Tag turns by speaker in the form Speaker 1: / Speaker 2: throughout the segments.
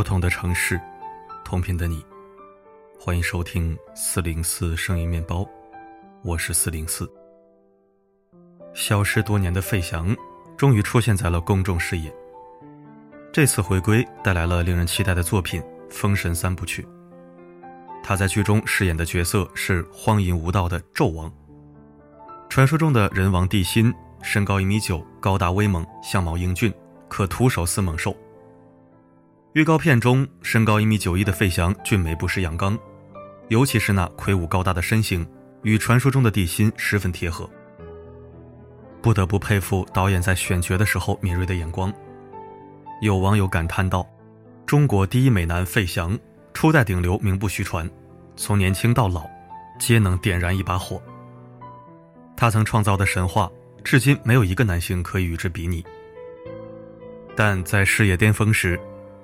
Speaker 1: 不同的城市，同频的你，欢迎收听四零四声音面包，我是四零四。消失多年的费翔，终于出现在了公众视野。这次回归带来了令人期待的作品《封神三部曲》。他在剧中饰演的角色是荒淫无道的纣王，传说中的人王帝辛，身高一米九，高大威猛，相貌英俊，可徒手撕猛兽。预告片中，身高一米九一的费翔俊美不失阳刚，尤其是那魁梧高大的身形，与传说中的帝辛十分贴合。不得不佩服导演在选角的时候敏锐的眼光。有网友感叹道：“中国第一美男费翔，初代顶流，名不虚传，从年轻到老，皆能点燃一把火。他曾创造的神话，至今没有一个男性可以与之比拟。但在事业巅峰时，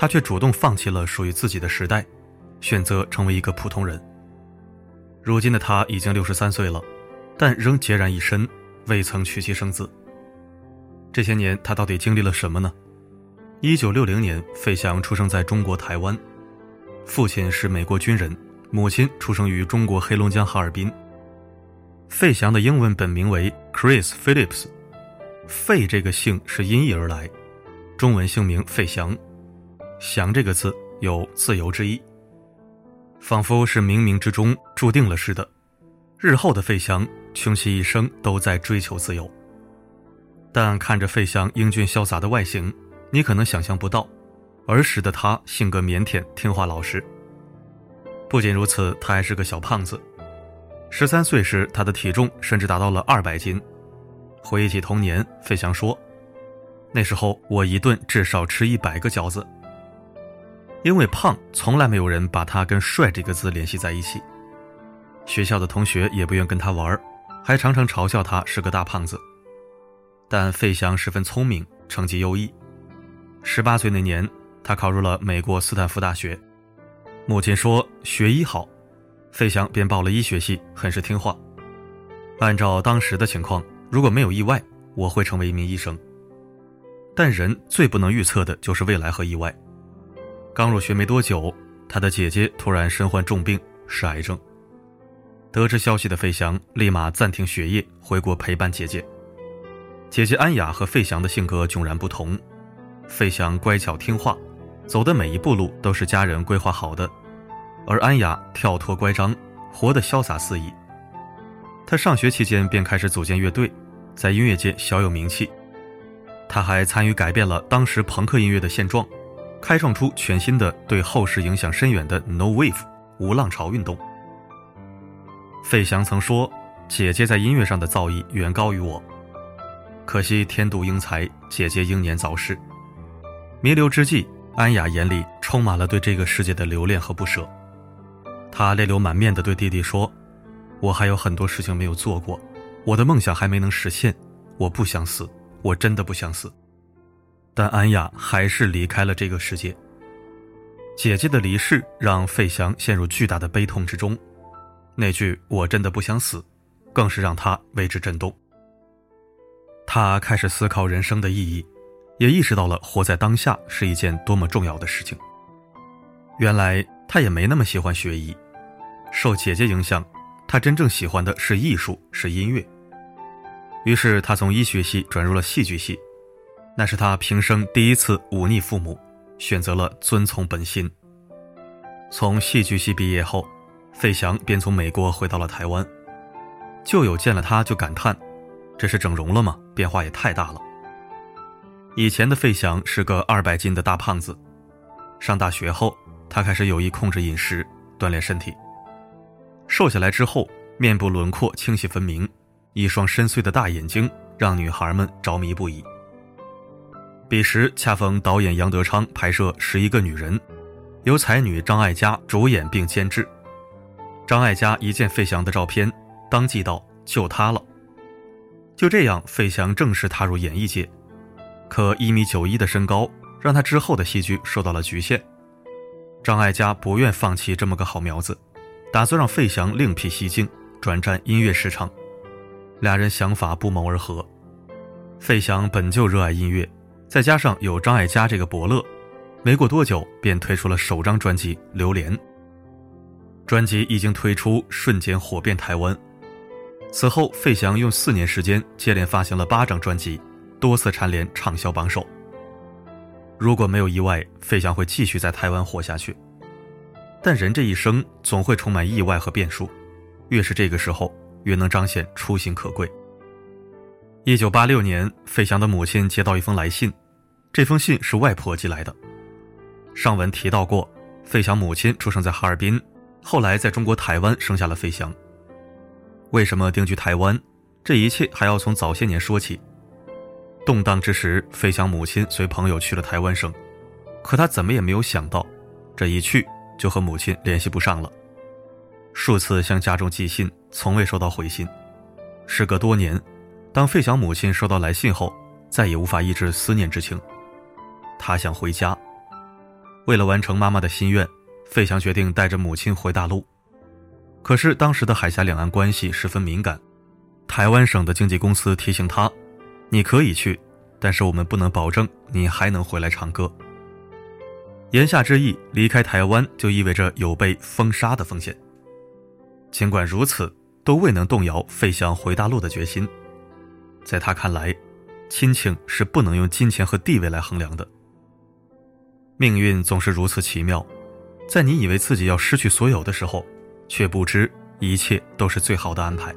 Speaker 1: 他却主动放弃了属于自己的时代，选择成为一个普通人。如今的他已经六十三岁了，但仍孑然一身，未曾娶妻生子。这些年，他到底经历了什么呢？一九六零年，费翔出生在中国台湾，父亲是美国军人，母亲出生于中国黑龙江哈尔滨。费翔的英文本名为 Chris Phillips，费这个姓是音译而来，中文姓名费翔。翔这个字有自由之意，仿佛是冥冥之中注定了似的。日后的费翔穷其一生都在追求自由。但看着费翔英俊潇洒的外形，你可能想象不到，儿时的他性格腼腆、听话老实。不仅如此，他还是个小胖子。十三岁时，他的体重甚至达到了二百斤。回忆起童年，费翔说：“那时候我一顿至少吃一百个饺子。”因为胖，从来没有人把他跟帅这个字联系在一起。学校的同学也不愿跟他玩，还常常嘲笑他是个大胖子。但费翔十分聪明，成绩优异。十八岁那年，他考入了美国斯坦福大学。母亲说学医好，费翔便报了医学系，很是听话。按照当时的情况，如果没有意外，我会成为一名医生。但人最不能预测的就是未来和意外。刚入学没多久，他的姐姐突然身患重病，是癌症。得知消息的费翔立马暂停学业，回国陪伴姐姐。姐姐安雅和费翔的性格迥然不同，费翔乖巧听话，走的每一步路都是家人规划好的，而安雅跳脱乖张，活得潇洒肆意。他上学期间便开始组建乐队，在音乐界小有名气。他还参与改变了当时朋克音乐的现状。开创出全新的、对后世影响深远的 No Wave 无浪潮运动。费翔曾说：“姐姐在音乐上的造诣远高于我，可惜天妒英才，姐姐英年早逝。”弥留之际，安雅眼里充满了对这个世界的留恋和不舍。她泪流满面地对弟弟说：“我还有很多事情没有做过，我的梦想还没能实现，我不想死，我真的不想死。”但安雅还是离开了这个世界。姐姐的离世让费翔陷入巨大的悲痛之中，那句“我真的不想死”，更是让他为之震动。他开始思考人生的意义，也意识到了活在当下是一件多么重要的事情。原来他也没那么喜欢学医，受姐姐影响，他真正喜欢的是艺术，是音乐。于是他从医学系转入了戏剧系。那是他平生第一次忤逆父母，选择了遵从本心。从戏剧系毕业后，费翔便从美国回到了台湾。旧友见了他就感叹：“这是整容了吗？变化也太大了。”以前的费翔是个二百斤的大胖子，上大学后，他开始有意控制饮食，锻炼身体。瘦下来之后，面部轮廓清晰分明，一双深邃的大眼睛让女孩们着迷不已。彼时恰逢导演杨德昌拍摄《十一个女人》，由才女张艾嘉主演并监制。张艾嘉一见费翔的照片，当即道：“就他了。”就这样，费翔正式踏入演艺界。可一米九一的身高，让他之后的戏剧受到了局限。张艾嘉不愿放弃这么个好苗子，打算让费翔另辟蹊径，转战音乐市场。俩人想法不谋而合。费翔本就热爱音乐。再加上有张艾嘉这个伯乐，没过多久便推出了首张专辑《榴莲》。专辑一经推出，瞬间火遍台湾。此后，费翔用四年时间接连发行了八张专辑，多次蝉联畅销榜首。如果没有意外，费翔会继续在台湾活下去。但人这一生总会充满意外和变数，越是这个时候，越能彰显初心可贵。一九八六年，费翔的母亲接到一封来信，这封信是外婆寄来的。上文提到过，费翔母亲出生在哈尔滨，后来在中国台湾生下了费翔。为什么定居台湾？这一切还要从早些年说起。动荡之时，费翔母亲随朋友去了台湾省，可他怎么也没有想到，这一去就和母亲联系不上了。数次向家中寄信，从未收到回信。时隔多年。当费翔母亲收到来信后，再也无法抑制思念之情。他想回家。为了完成妈妈的心愿，费翔决定带着母亲回大陆。可是当时的海峡两岸关系十分敏感，台湾省的经纪公司提醒他：“你可以去，但是我们不能保证你还能回来唱歌。”言下之意，离开台湾就意味着有被封杀的风险。尽管如此，都未能动摇费翔回大陆的决心。在他看来，亲情是不能用金钱和地位来衡量的。命运总是如此奇妙，在你以为自己要失去所有的时候，却不知一切都是最好的安排。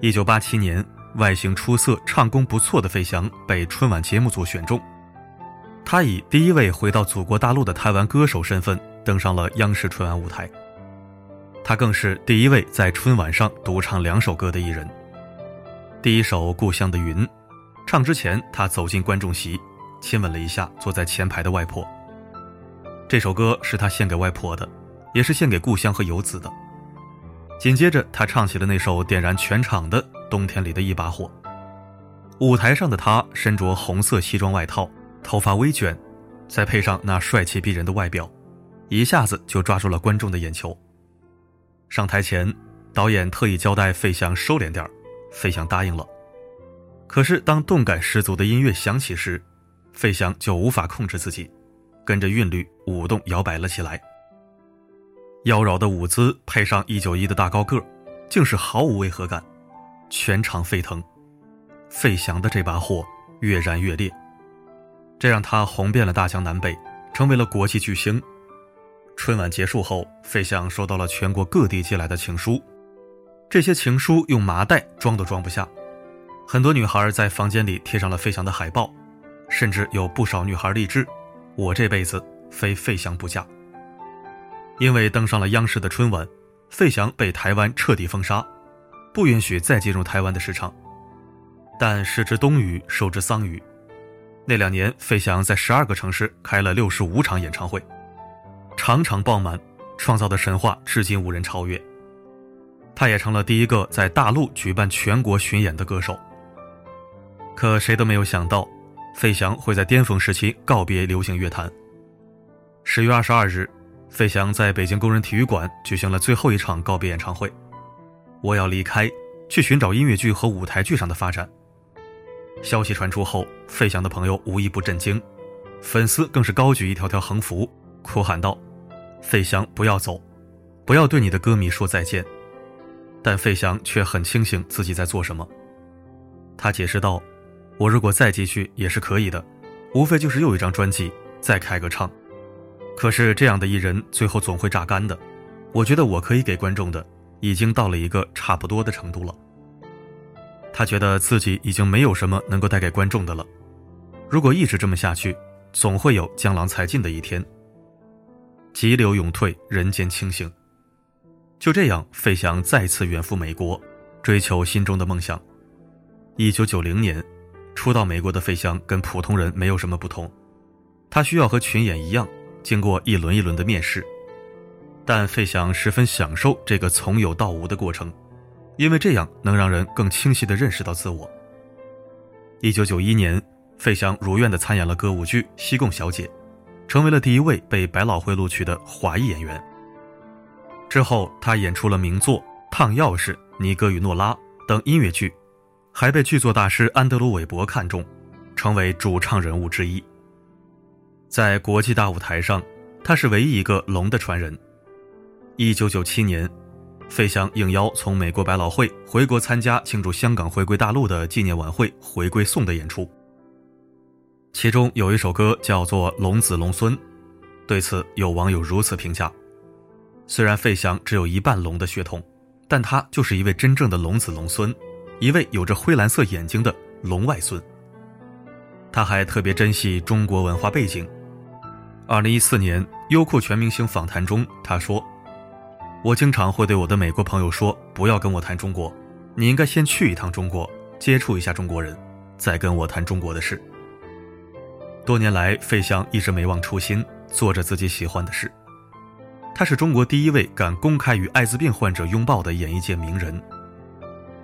Speaker 1: 一九八七年，外形出色、唱功不错的费翔被春晚节目组选中，他以第一位回到祖国大陆的台湾歌手身份登上了央视春晚舞台。他更是第一位在春晚上独唱两首歌的艺人。第一首《故乡的云》，唱之前，他走进观众席，亲吻了一下坐在前排的外婆。这首歌是他献给外婆的，也是献给故乡和游子的。紧接着，他唱起了那首点燃全场的《冬天里的一把火》。舞台上的他身着红色西装外套，头发微卷，再配上那帅气逼人的外表，一下子就抓住了观众的眼球。上台前，导演特意交代费翔收敛点儿。费翔答应了，可是当动感十足的音乐响起时，费翔就无法控制自己，跟着韵律舞动摇摆了起来。妖娆的舞姿配上一九一的大高个，竟是毫无违和感，全场沸腾。费翔的这把火越燃越烈，这让他红遍了大江南北，成为了国际巨星。春晚结束后，费翔收到了全国各地寄来的情书。这些情书用麻袋装都装不下，很多女孩在房间里贴上了费翔的海报，甚至有不少女孩励志：我这辈子非费翔不嫁。因为登上了央视的春晚，费翔被台湾彻底封杀，不允许再进入台湾的市场。但时值冬雨，收之桑榆，那两年费翔在十二个城市开了六十五场演唱会，场场爆满，创造的神话至今无人超越。他也成了第一个在大陆举办全国巡演的歌手。可谁都没有想到，费翔会在巅峰时期告别流行乐坛。十月二十二日，费翔在北京工人体育馆举行了最后一场告别演唱会。我要离开，去寻找音乐剧和舞台剧上的发展。消息传出后，费翔的朋友无一不震惊，粉丝更是高举一条条横幅，哭喊道：“费翔，不要走，不要对你的歌迷说再见。”但费翔却很清醒自己在做什么。他解释道：“我如果再继续也是可以的，无非就是又一张专辑，再开个唱。可是这样的艺人最后总会榨干的。我觉得我可以给观众的，已经到了一个差不多的程度了。”他觉得自己已经没有什么能够带给观众的了。如果一直这么下去，总会有江郎才尽的一天。急流勇退，人间清醒。就这样，费翔再次远赴美国，追求心中的梦想。一九九零年，初到美国的费翔跟普通人没有什么不同，他需要和群演一样，经过一轮一轮的面试。但费翔十分享受这个从有到无的过程，因为这样能让人更清晰地认识到自我。一九九一年，费翔如愿地参演了歌舞剧《西贡小姐》，成为了第一位被百老汇录取的华裔演员。之后，他演出了名作《烫钥匙》《尼哥与诺拉》等音乐剧，还被剧作大师安德鲁·韦伯看中，成为主唱人物之一。在国际大舞台上，他是唯一一个龙的传人。一九九七年，费翔应邀从美国百老汇回国参加庆祝香港回归大陆的纪念晚会《回归颂》的演出。其中有一首歌叫做《龙子龙孙》，对此有网友如此评价：虽然费翔只有一半龙的血统，但他就是一位真正的龙子龙孙，一位有着灰蓝色眼睛的龙外孙。他还特别珍惜中国文化背景。二零一四年优酷全明星访谈中，他说：“我经常会对我的美国朋友说，不要跟我谈中国，你应该先去一趟中国，接触一下中国人，再跟我谈中国的事。”多年来，费翔一直没忘初心，做着自己喜欢的事。他是中国第一位敢公开与艾滋病患者拥抱的演艺界名人。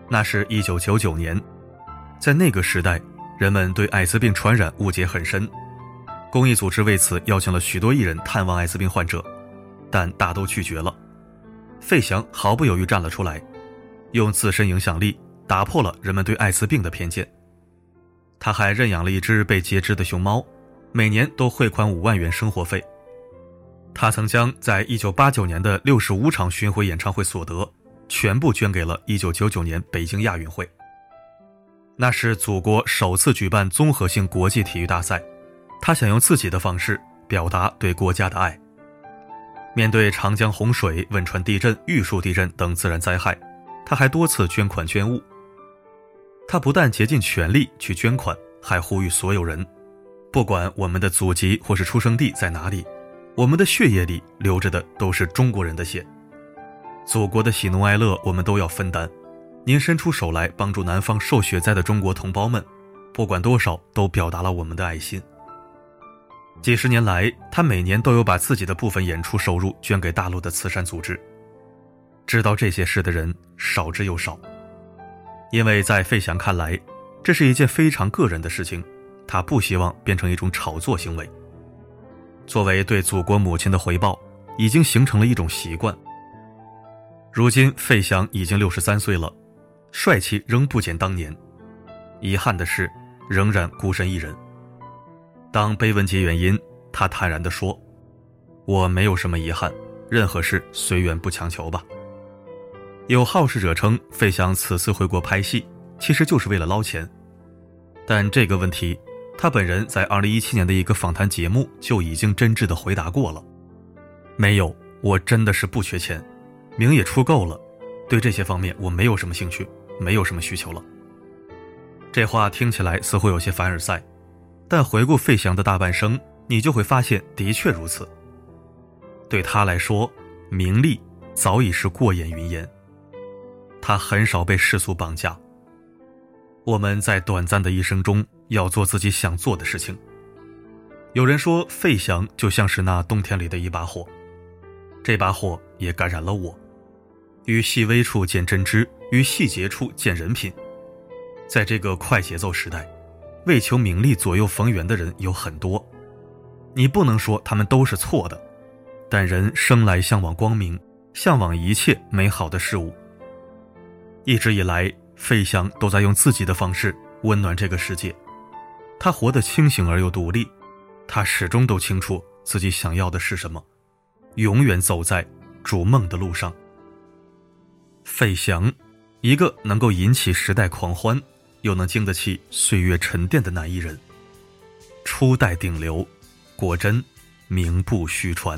Speaker 1: 那是一九九九年，在那个时代，人们对艾滋病传染误解很深。公益组织为此邀请了许多艺人探望艾滋病患者，但大都拒绝了。费翔毫不犹豫站了出来，用自身影响力打破了人们对艾滋病的偏见。他还认养了一只被截肢的熊猫，每年都汇款五万元生活费。他曾将在一九八九年的六十五场巡回演唱会所得全部捐给了一九九九年北京亚运会。那是祖国首次举办综合性国际体育大赛。他想用自己的方式表达对国家的爱。面对长江洪水、汶川地震、玉树地震等自然灾害，他还多次捐款捐物。他不但竭尽全力去捐款，还呼吁所有人：不管我们的祖籍或是出生地在哪里，我们的血液里流着的都是中国人的血。祖国的喜怒哀乐，我们都要分担。您伸出手来帮助南方受雪灾的中国同胞们，不管多少，都表达了我们的爱心。几十年来，他每年都有把自己的部分演出收入捐给大陆的慈善组织。知道这些事的人少之又少，因为在费翔看来，这是一件非常个人的事情，他不希望变成一种炒作行为。作为对祖国母亲的回报，已经形成了一种习惯。如今，费翔已经六十三岁了，帅气仍不减当年，遗憾的是，仍然孤身一人。当被问及原因，他坦然地说：“我没有什么遗憾，任何事随缘不强求吧。”有好事者称，费翔此次回国拍戏，其实就是为了捞钱。但这个问题，他本人在2017年的一个访谈节目就已经真挚的回答过了：“没有，我真的是不缺钱，名也出够了，对这些方面我没有什么兴趣，没有什么需求了。”这话听起来似乎有些凡尔赛。但回顾费翔的大半生，你就会发现，的确如此。对他来说，名利早已是过眼云烟。他很少被世俗绑架。我们在短暂的一生中，要做自己想做的事情。有人说，费翔就像是那冬天里的一把火，这把火也感染了我。于细微处见真知，于细节处见人品。在这个快节奏时代。为求名利左右逢源的人有很多，你不能说他们都是错的，但人生来向往光明，向往一切美好的事物。一直以来，费翔都在用自己的方式温暖这个世界。他活得清醒而又独立，他始终都清楚自己想要的是什么，永远走在逐梦的路上。费翔，一个能够引起时代狂欢。又能经得起岁月沉淀的男艺人，初代顶流，果真名不虚传。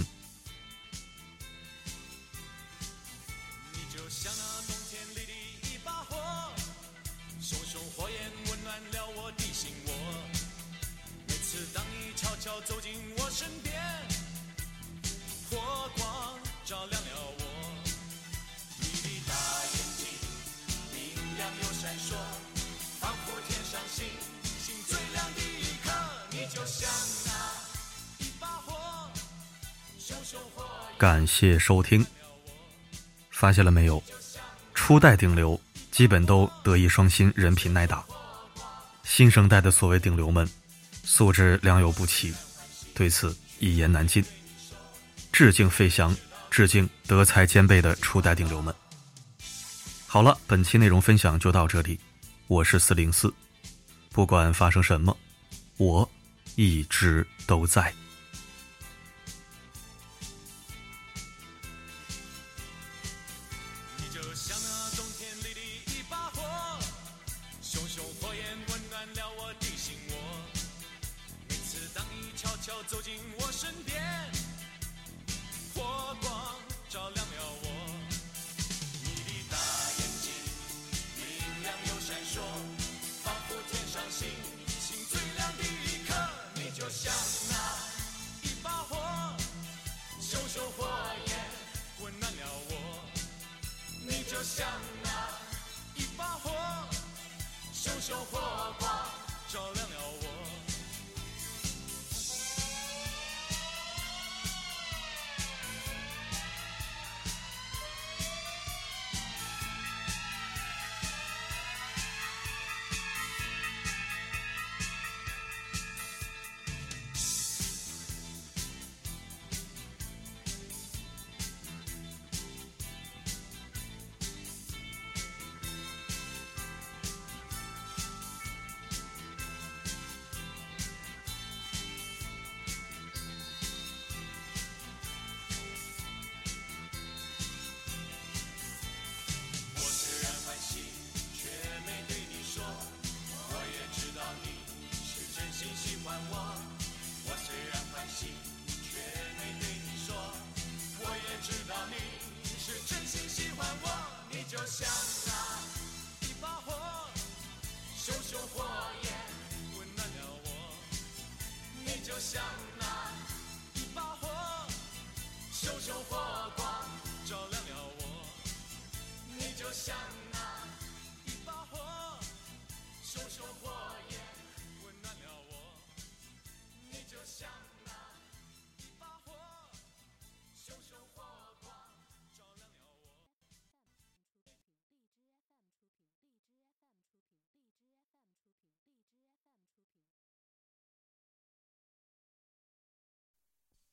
Speaker 1: 感谢收听。发现了没有？初代顶流基本都德艺双馨，人品耐打。新生代的所谓顶流们，素质良莠不齐，对此一言难尽。致敬费翔，致敬德才兼备的初代顶流们。好了，本期内容分享就到这里。我是四零四，不管发生什么，我一直都在。
Speaker 2: 像那冬天里的一把火，熊熊火焰温暖了我的心窝。每次当你悄悄走进我身边，火光照亮就像那一把火，熊熊火光照亮了。我心，却没对你说。我也知道你是真心喜欢我。你就像那一把火，熊熊火焰温暖了我。你就像那一把火，熊熊火光照亮了我。你就像